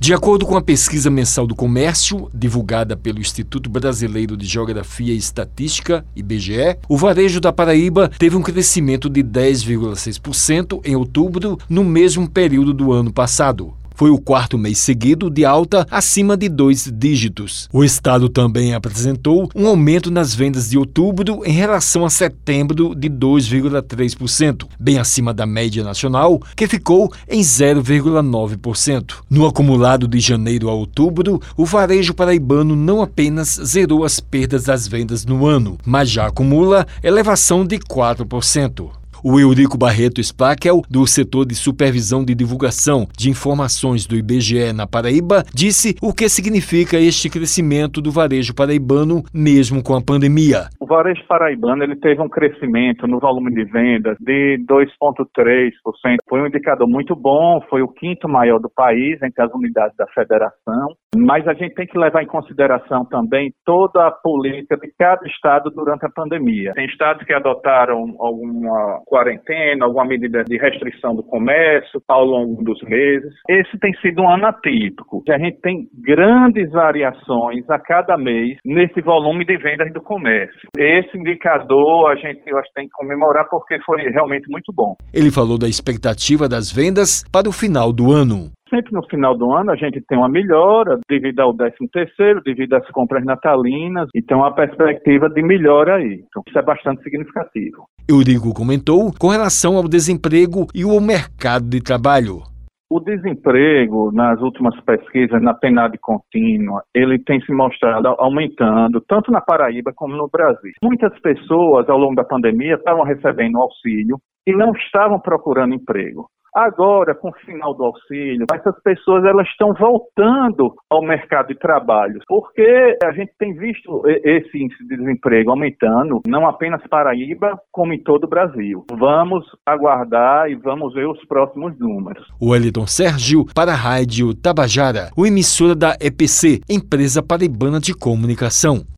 De acordo com a pesquisa mensal do comércio, divulgada pelo Instituto Brasileiro de Geografia e Estatística, IBGE, o varejo da Paraíba teve um crescimento de 10,6% em outubro, no mesmo período do ano passado. Foi o quarto mês seguido de alta acima de dois dígitos. O estado também apresentou um aumento nas vendas de outubro em relação a setembro de 2,3%, bem acima da média nacional, que ficou em 0,9%. No acumulado de janeiro a outubro, o varejo paraibano não apenas zerou as perdas das vendas no ano, mas já acumula elevação de 4%. O Eurico Barreto Spakel, do setor de supervisão de divulgação de informações do IBGE na Paraíba, disse o que significa este crescimento do varejo paraibano mesmo com a pandemia. O varejo paraibano ele teve um crescimento no volume de vendas de 2,3%. Foi um indicador muito bom, foi o quinto maior do país entre as unidades da federação. Mas a gente tem que levar em consideração também toda a política de cada estado durante a pandemia. Tem estados que adotaram alguma quarentena, alguma medida de restrição do comércio ao longo dos meses. Esse tem sido um ano atípico. A gente tem grandes variações a cada mês nesse volume de vendas do comércio. Esse indicador a gente eu acho, tem que comemorar porque foi realmente muito bom. Ele falou da expectativa das vendas para o final do ano. Sempre no final do ano a gente tem uma melhora devido ao 13 terceiro, devido às compras natalinas, e tem uma perspectiva de melhora aí. Então isso é bastante significativo. Eurico comentou com relação ao desemprego e o mercado de trabalho. O desemprego, nas últimas pesquisas, na PNAD contínua, ele tem se mostrado aumentando, tanto na Paraíba como no Brasil. Muitas pessoas, ao longo da pandemia, estavam recebendo auxílio e não estavam procurando emprego. Agora, com o final do auxílio, essas pessoas elas estão voltando ao mercado de trabalho, porque a gente tem visto esse índice de desemprego aumentando, não apenas Paraíba, como em todo o Brasil. Vamos aguardar e vamos ver os próximos números. O Eliton Sérgio para a Rádio Tabajara, o emissora da EPC, Empresa Paraibana de Comunicação.